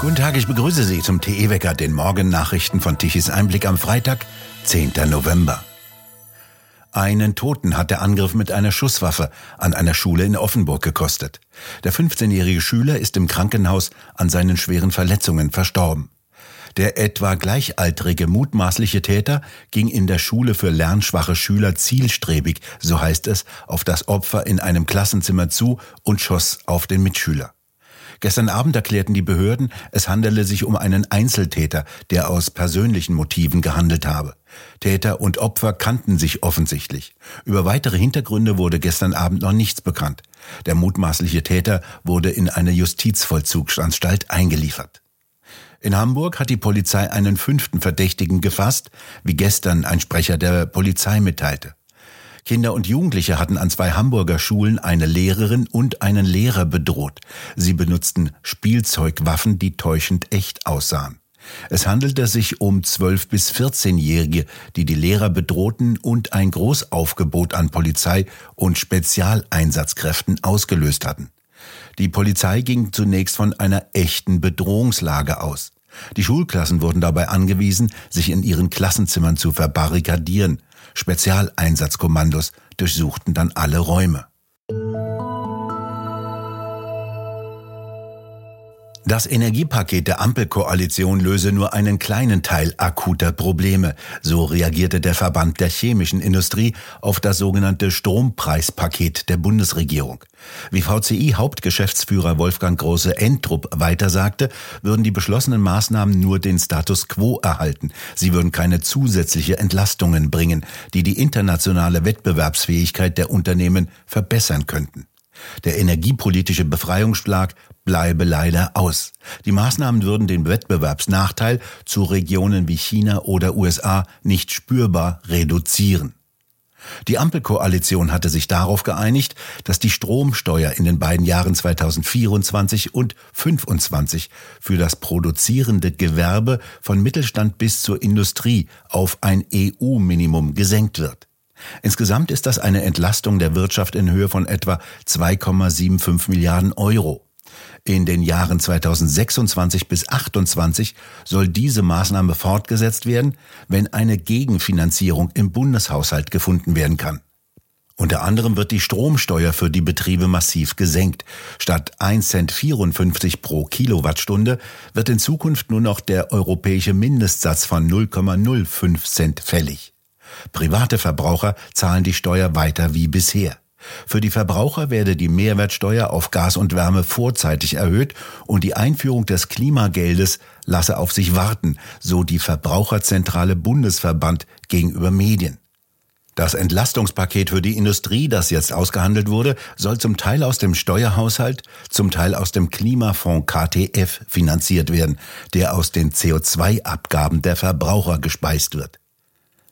Guten Tag, ich begrüße Sie zum TE-Wecker, den Morgennachrichten von Tichys Einblick am Freitag, 10. November. Einen Toten hat der Angriff mit einer Schusswaffe an einer Schule in Offenburg gekostet. Der 15-jährige Schüler ist im Krankenhaus an seinen schweren Verletzungen verstorben. Der etwa gleichaltrige mutmaßliche Täter ging in der Schule für lernschwache Schüler zielstrebig, so heißt es, auf das Opfer in einem Klassenzimmer zu und schoss auf den Mitschüler. Gestern Abend erklärten die Behörden, es handele sich um einen Einzeltäter, der aus persönlichen Motiven gehandelt habe. Täter und Opfer kannten sich offensichtlich. Über weitere Hintergründe wurde gestern Abend noch nichts bekannt. Der mutmaßliche Täter wurde in eine Justizvollzugsanstalt eingeliefert. In Hamburg hat die Polizei einen fünften Verdächtigen gefasst, wie gestern ein Sprecher der Polizei mitteilte. Kinder und Jugendliche hatten an zwei Hamburger Schulen eine Lehrerin und einen Lehrer bedroht. Sie benutzten Spielzeugwaffen, die täuschend echt aussahen. Es handelte sich um 12 bis 14-Jährige, die die Lehrer bedrohten und ein Großaufgebot an Polizei und Spezialeinsatzkräften ausgelöst hatten. Die Polizei ging zunächst von einer echten Bedrohungslage aus. Die Schulklassen wurden dabei angewiesen, sich in ihren Klassenzimmern zu verbarrikadieren. Spezialeinsatzkommandos durchsuchten dann alle Räume. Das Energiepaket der Ampelkoalition löse nur einen kleinen Teil akuter Probleme. So reagierte der Verband der chemischen Industrie auf das sogenannte Strompreispaket der Bundesregierung. Wie VCI-Hauptgeschäftsführer Wolfgang Große-Entrup weitersagte, würden die beschlossenen Maßnahmen nur den Status quo erhalten. Sie würden keine zusätzliche Entlastungen bringen, die die internationale Wettbewerbsfähigkeit der Unternehmen verbessern könnten. Der energiepolitische Befreiungsschlag bleibe leider aus. Die Maßnahmen würden den Wettbewerbsnachteil zu Regionen wie China oder USA nicht spürbar reduzieren. Die Ampelkoalition hatte sich darauf geeinigt, dass die Stromsteuer in den beiden Jahren 2024 und 2025 für das produzierende Gewerbe von Mittelstand bis zur Industrie auf ein EU-Minimum gesenkt wird. Insgesamt ist das eine Entlastung der Wirtschaft in Höhe von etwa 2,75 Milliarden Euro. In den Jahren 2026 bis 2028 soll diese Maßnahme fortgesetzt werden, wenn eine Gegenfinanzierung im Bundeshaushalt gefunden werden kann. Unter anderem wird die Stromsteuer für die Betriebe massiv gesenkt. Statt 1,54 Cent pro Kilowattstunde wird in Zukunft nur noch der europäische Mindestsatz von 0,05 Cent fällig. Private Verbraucher zahlen die Steuer weiter wie bisher. Für die Verbraucher werde die Mehrwertsteuer auf Gas und Wärme vorzeitig erhöht und die Einführung des Klimageldes lasse auf sich warten, so die Verbraucherzentrale Bundesverband gegenüber Medien. Das Entlastungspaket für die Industrie, das jetzt ausgehandelt wurde, soll zum Teil aus dem Steuerhaushalt, zum Teil aus dem Klimafonds KTF finanziert werden, der aus den CO2-Abgaben der Verbraucher gespeist wird.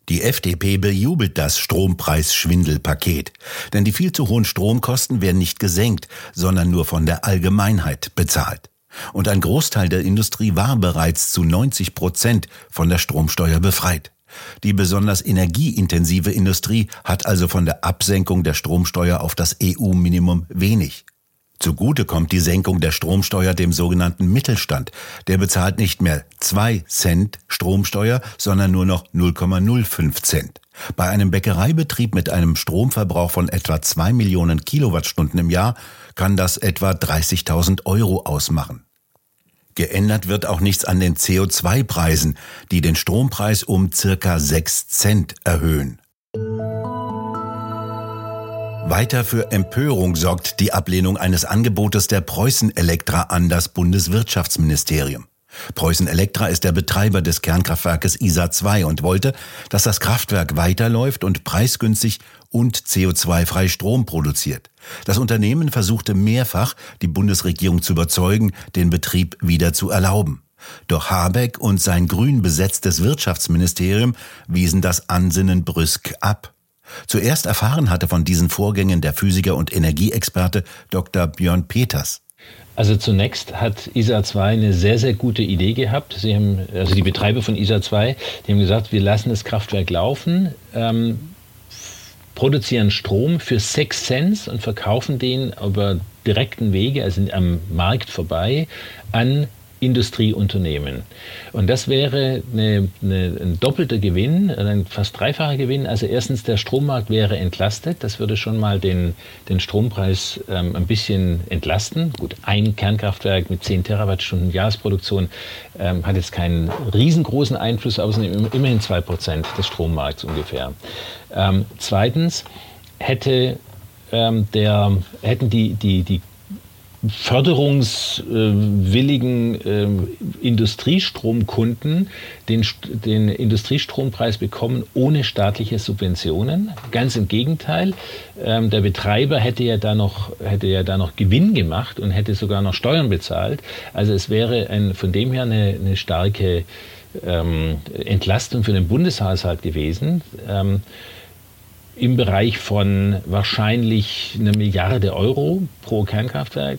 Die FDP bejubelt das Strompreisschwindelpaket, denn die viel zu hohen Stromkosten werden nicht gesenkt, sondern nur von der Allgemeinheit bezahlt. Und ein Großteil der Industrie war bereits zu 90 Prozent von der Stromsteuer befreit. Die besonders energieintensive Industrie hat also von der Absenkung der Stromsteuer auf das EU-Minimum wenig. Zugute kommt die Senkung der Stromsteuer dem sogenannten Mittelstand. Der bezahlt nicht mehr zwei Cent Stromsteuer, sondern nur noch 0,05 Cent. Bei einem Bäckereibetrieb mit einem Stromverbrauch von etwa zwei Millionen Kilowattstunden im Jahr kann das etwa 30.000 Euro ausmachen. Geändert wird auch nichts an den CO2-Preisen, die den Strompreis um circa 6 Cent erhöhen. Weiter für Empörung sorgt die Ablehnung eines Angebotes der Preußen Elektra an das Bundeswirtschaftsministerium. Preußen Elektra ist der Betreiber des Kernkraftwerkes ISA 2 und wollte, dass das Kraftwerk weiterläuft und preisgünstig und CO2-frei Strom produziert. Das Unternehmen versuchte mehrfach, die Bundesregierung zu überzeugen, den Betrieb wieder zu erlauben. Doch Habeck und sein grün besetztes Wirtschaftsministerium wiesen das Ansinnen brüsk ab. Zuerst erfahren hatte von diesen Vorgängen der Physiker und Energieexperte Dr. Björn Peters. Also zunächst hat ISA 2 eine sehr, sehr gute Idee gehabt. Sie haben, also die Betreiber von ISA 2, die haben gesagt, wir lassen das Kraftwerk laufen, ähm, produzieren Strom für 6 Cent und verkaufen den über direkten Wege, also am Markt vorbei, an Industrieunternehmen. Und das wäre eine, eine, ein doppelter Gewinn, ein fast dreifacher Gewinn. Also erstens, der Strommarkt wäre entlastet. Das würde schon mal den, den Strompreis ähm, ein bisschen entlasten. Gut, ein Kernkraftwerk mit 10 Terawattstunden Jahresproduktion ähm, hat jetzt keinen riesengroßen Einfluss, aber es sind immerhin 2 Prozent des Strommarkts ungefähr. Ähm, zweitens hätte ähm, der, hätten die, die, die förderungswilligen äh, Industriestromkunden den, den Industriestrompreis bekommen ohne staatliche Subventionen. Ganz im Gegenteil, ähm, der Betreiber hätte ja, da noch, hätte ja da noch Gewinn gemacht und hätte sogar noch Steuern bezahlt. Also es wäre ein, von dem her eine, eine starke ähm, Entlastung für den Bundeshaushalt gewesen. Ähm, im Bereich von wahrscheinlich einer Milliarde Euro pro Kernkraftwerk.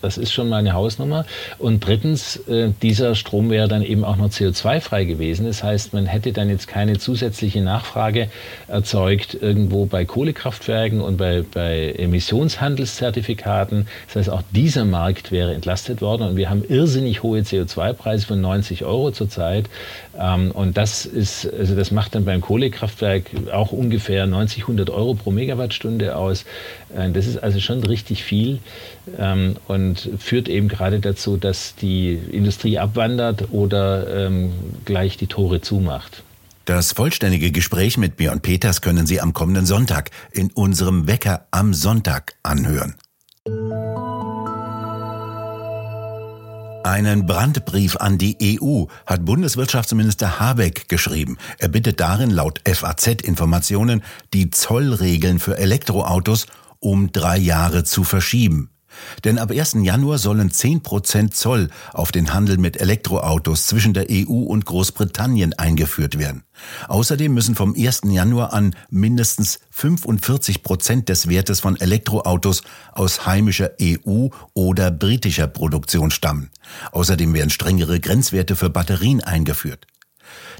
Das ist schon mal eine Hausnummer. Und drittens, äh, dieser Strom wäre dann eben auch noch CO2-frei gewesen. Das heißt, man hätte dann jetzt keine zusätzliche Nachfrage erzeugt irgendwo bei Kohlekraftwerken und bei, bei Emissionshandelszertifikaten. Das heißt, auch dieser Markt wäre entlastet worden. Und wir haben irrsinnig hohe CO2-Preise von 90 Euro zurzeit. Ähm, und das ist, also das macht dann beim Kohlekraftwerk auch ungefähr 90, 100 Euro pro Megawattstunde aus. Äh, das ist also schon richtig viel ähm, und führt eben gerade dazu, dass die Industrie abwandert oder ähm, gleich die Tore zumacht. Das vollständige Gespräch mit Björn Peters können Sie am kommenden Sonntag in unserem Wecker am Sonntag anhören. Einen Brandbrief an die EU hat Bundeswirtschaftsminister Habeck geschrieben. Er bittet darin laut FAZ-Informationen, die Zollregeln für Elektroautos um drei Jahre zu verschieben. Denn ab 1. Januar sollen 10 Prozent Zoll auf den Handel mit Elektroautos zwischen der EU und Großbritannien eingeführt werden. Außerdem müssen vom 1. Januar an mindestens 45 Prozent des Wertes von Elektroautos aus heimischer EU oder britischer Produktion stammen. Außerdem werden strengere Grenzwerte für Batterien eingeführt.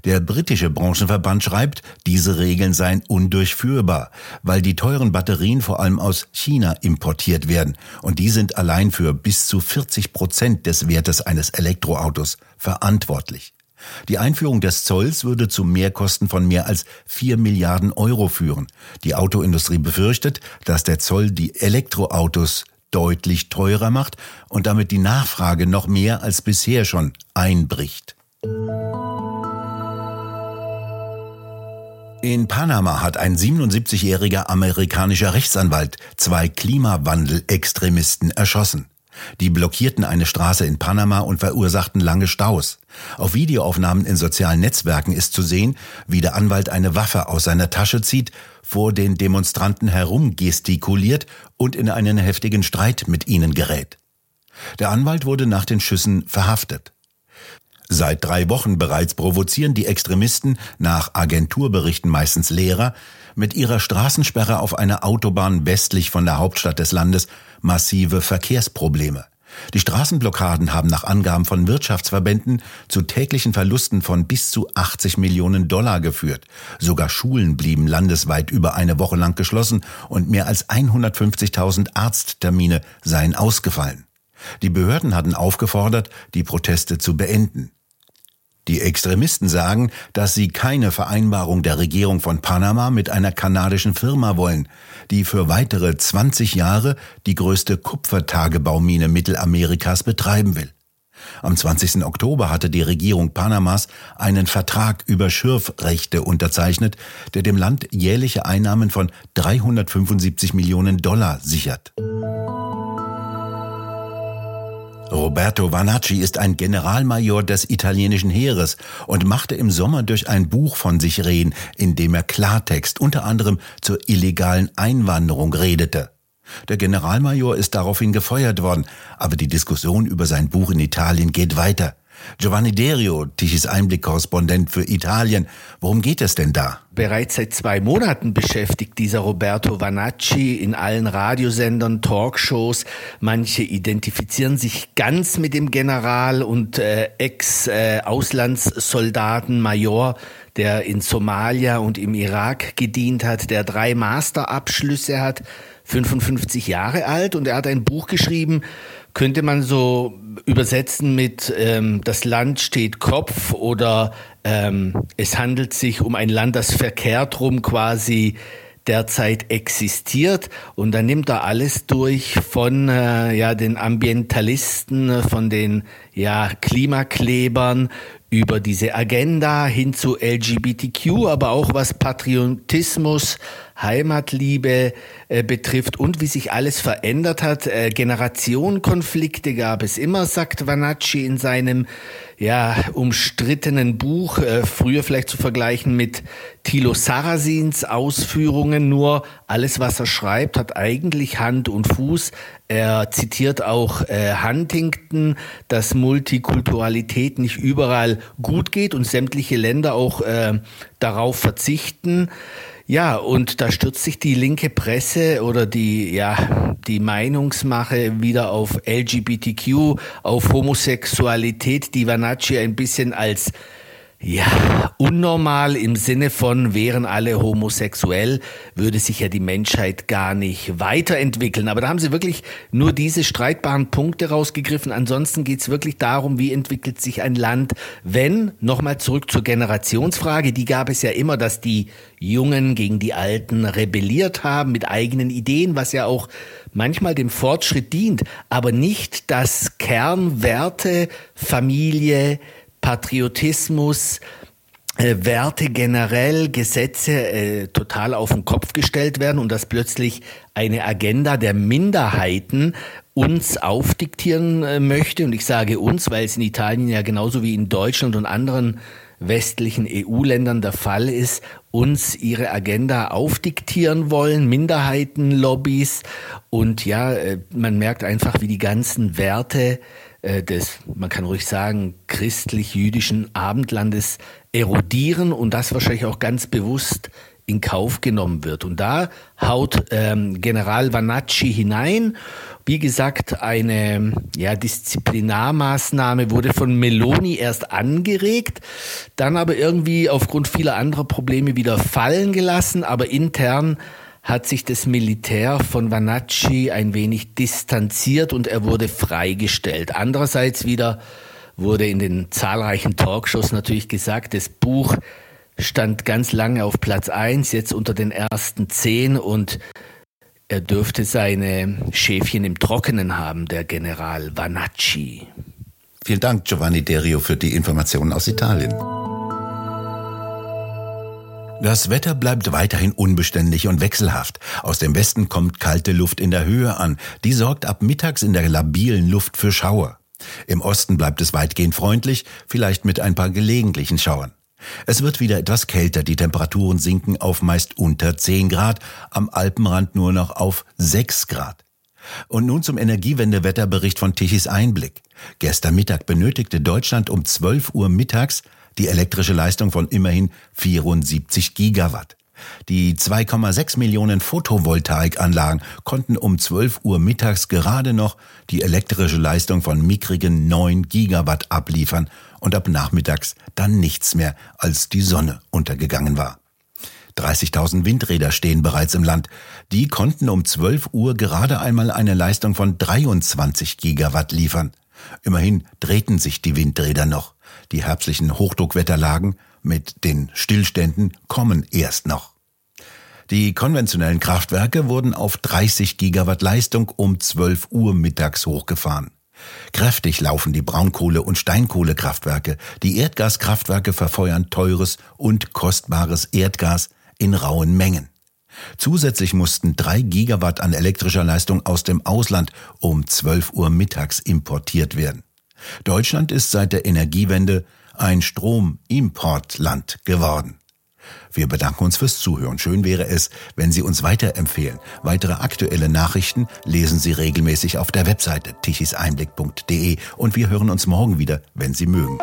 Der britische Branchenverband schreibt, diese Regeln seien undurchführbar, weil die teuren Batterien vor allem aus China importiert werden und die sind allein für bis zu 40 Prozent des Wertes eines Elektroautos verantwortlich. Die Einführung des Zolls würde zu Mehrkosten von mehr als 4 Milliarden Euro führen. Die Autoindustrie befürchtet, dass der Zoll die Elektroautos deutlich teurer macht und damit die Nachfrage noch mehr als bisher schon einbricht. In Panama hat ein 77-jähriger amerikanischer Rechtsanwalt zwei Klimawandel-Extremisten erschossen. Die blockierten eine Straße in Panama und verursachten lange Staus. Auf Videoaufnahmen in sozialen Netzwerken ist zu sehen, wie der Anwalt eine Waffe aus seiner Tasche zieht, vor den Demonstranten herumgestikuliert und in einen heftigen Streit mit ihnen gerät. Der Anwalt wurde nach den Schüssen verhaftet. Seit drei Wochen bereits provozieren die Extremisten, nach Agenturberichten meistens Lehrer, mit ihrer Straßensperre auf einer Autobahn westlich von der Hauptstadt des Landes massive Verkehrsprobleme. Die Straßenblockaden haben nach Angaben von Wirtschaftsverbänden zu täglichen Verlusten von bis zu 80 Millionen Dollar geführt. Sogar Schulen blieben landesweit über eine Woche lang geschlossen und mehr als 150.000 Arzttermine seien ausgefallen. Die Behörden hatten aufgefordert, die Proteste zu beenden. Die Extremisten sagen, dass sie keine Vereinbarung der Regierung von Panama mit einer kanadischen Firma wollen, die für weitere 20 Jahre die größte Kupfertagebaumine Mittelamerikas betreiben will. Am 20. Oktober hatte die Regierung Panamas einen Vertrag über Schürfrechte unterzeichnet, der dem Land jährliche Einnahmen von 375 Millionen Dollar sichert. Roberto Vanacci ist ein Generalmajor des italienischen Heeres und machte im Sommer durch ein Buch von sich reden, in dem er Klartext unter anderem zur illegalen Einwanderung redete. Der Generalmajor ist daraufhin gefeuert worden, aber die Diskussion über sein Buch in Italien geht weiter. Giovanni Derio, Tichys Einblick-Korrespondent für Italien. Worum geht es denn da? Bereits seit zwei Monaten beschäftigt dieser Roberto Vanacci in allen Radiosendern, Talkshows. Manche identifizieren sich ganz mit dem General und äh, Ex-Auslandssoldaten, Major, der in Somalia und im Irak gedient hat, der drei Masterabschlüsse hat 55 Jahre alt und er hat ein Buch geschrieben, könnte man so übersetzen mit ähm, Das Land steht Kopf oder ähm, es handelt sich um ein Land, das verkehrt rum quasi derzeit existiert. Und dann nimmt er alles durch von äh, ja, den Ambientalisten, von den ja, Klimaklebern über diese Agenda hin zu LGBTQ, aber auch was Patriotismus, Heimatliebe äh, betrifft und wie sich alles verändert hat. Äh, Generationenkonflikte gab es immer, sagt Vanacci in seinem ja, umstrittenen Buch, äh, früher vielleicht zu vergleichen mit Thilo Sarrazins Ausführungen, nur alles, was er schreibt, hat eigentlich Hand und Fuß. Er zitiert auch äh, Huntington, dass Multikulturalität nicht überall gut geht und sämtliche Länder auch äh, darauf verzichten. Ja, und da stürzt sich die linke Presse oder die, ja, die Meinungsmache wieder auf LGBTQ, auf Homosexualität, die Vanacci ein bisschen als ja, unnormal im Sinne von, wären alle homosexuell, würde sich ja die Menschheit gar nicht weiterentwickeln. Aber da haben sie wirklich nur diese streitbaren Punkte rausgegriffen. Ansonsten geht's wirklich darum, wie entwickelt sich ein Land, wenn, nochmal zurück zur Generationsfrage, die gab es ja immer, dass die Jungen gegen die Alten rebelliert haben mit eigenen Ideen, was ja auch manchmal dem Fortschritt dient, aber nicht, dass Kernwerte, Familie, Patriotismus, äh, Werte generell, Gesetze äh, total auf den Kopf gestellt werden und dass plötzlich eine Agenda der Minderheiten uns aufdiktieren äh, möchte. Und ich sage uns, weil es in Italien ja genauso wie in Deutschland und anderen westlichen EU-Ländern der Fall ist, uns ihre Agenda aufdiktieren wollen, Minderheitenlobbys. Und ja, äh, man merkt einfach, wie die ganzen Werte äh, des, man kann ruhig sagen, christlich-jüdischen Abendlandes erodieren und das wahrscheinlich auch ganz bewusst in Kauf genommen wird. Und da haut ähm, General Vanacci hinein. Wie gesagt, eine ja, Disziplinarmaßnahme wurde von Meloni erst angeregt, dann aber irgendwie aufgrund vieler anderer Probleme wieder fallen gelassen, aber intern hat sich das Militär von Vanacci ein wenig distanziert und er wurde freigestellt. Andererseits wieder wurde in den zahlreichen Talkshows natürlich gesagt, das Buch stand ganz lange auf Platz eins, jetzt unter den ersten zehn und er dürfte seine Schäfchen im Trockenen haben, der General Vanacci. Vielen Dank, Giovanni Derio, für die Informationen aus Italien. Das Wetter bleibt weiterhin unbeständig und wechselhaft. Aus dem Westen kommt kalte Luft in der Höhe an. Die sorgt ab mittags in der labilen Luft für Schauer. Im Osten bleibt es weitgehend freundlich, vielleicht mit ein paar gelegentlichen Schauern. Es wird wieder etwas kälter, die Temperaturen sinken auf meist unter 10 Grad, am Alpenrand nur noch auf 6 Grad. Und nun zum Energiewendewetterbericht von Tichys Einblick. Gestern Mittag benötigte Deutschland um 12 Uhr mittags die elektrische Leistung von immerhin 74 Gigawatt. Die 2,6 Millionen Photovoltaikanlagen konnten um 12 Uhr mittags gerade noch die elektrische Leistung von mickrigen 9 Gigawatt abliefern und ab nachmittags dann nichts mehr, als die Sonne untergegangen war. 30.000 Windräder stehen bereits im Land. Die konnten um 12 Uhr gerade einmal eine Leistung von 23 Gigawatt liefern. Immerhin drehten sich die Windräder noch. Die herbstlichen Hochdruckwetterlagen mit den Stillständen kommen erst noch. Die konventionellen Kraftwerke wurden auf 30 Gigawatt Leistung um 12 Uhr mittags hochgefahren. Kräftig laufen die Braunkohle- und Steinkohlekraftwerke. Die Erdgaskraftwerke verfeuern teures und kostbares Erdgas in rauen Mengen. Zusätzlich mussten drei Gigawatt an elektrischer Leistung aus dem Ausland um 12 Uhr mittags importiert werden. Deutschland ist seit der Energiewende ein Stromimportland geworden. Wir bedanken uns fürs Zuhören. Schön wäre es, wenn Sie uns weiterempfehlen. Weitere aktuelle Nachrichten lesen Sie regelmäßig auf der Webseite tichiseinblick.de und wir hören uns morgen wieder, wenn Sie mögen.